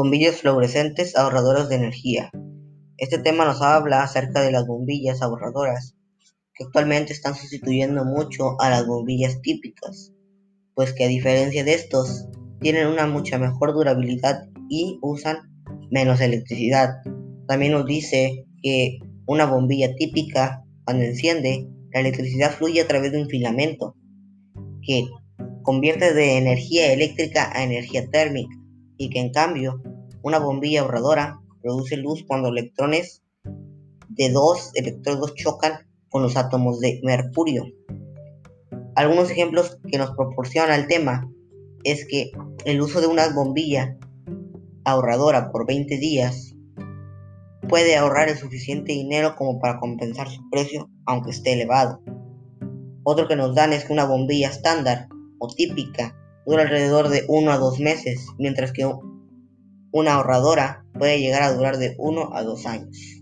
Bombillas fluorescentes ahorradoras de energía. Este tema nos habla acerca de las bombillas ahorradoras, que actualmente están sustituyendo mucho a las bombillas típicas, pues que a diferencia de estos, tienen una mucha mejor durabilidad y usan menos electricidad. También nos dice que una bombilla típica, cuando enciende, la electricidad fluye a través de un filamento, que convierte de energía eléctrica a energía térmica y que en cambio una bombilla ahorradora produce luz cuando electrones de dos electrodos chocan con los átomos de mercurio. Algunos ejemplos que nos proporciona el tema es que el uso de una bombilla ahorradora por 20 días puede ahorrar el suficiente dinero como para compensar su precio aunque esté elevado. Otro que nos dan es que una bombilla estándar o típica dura alrededor de 1 a 2 meses, mientras que una ahorradora puede llegar a durar de 1 a 2 años.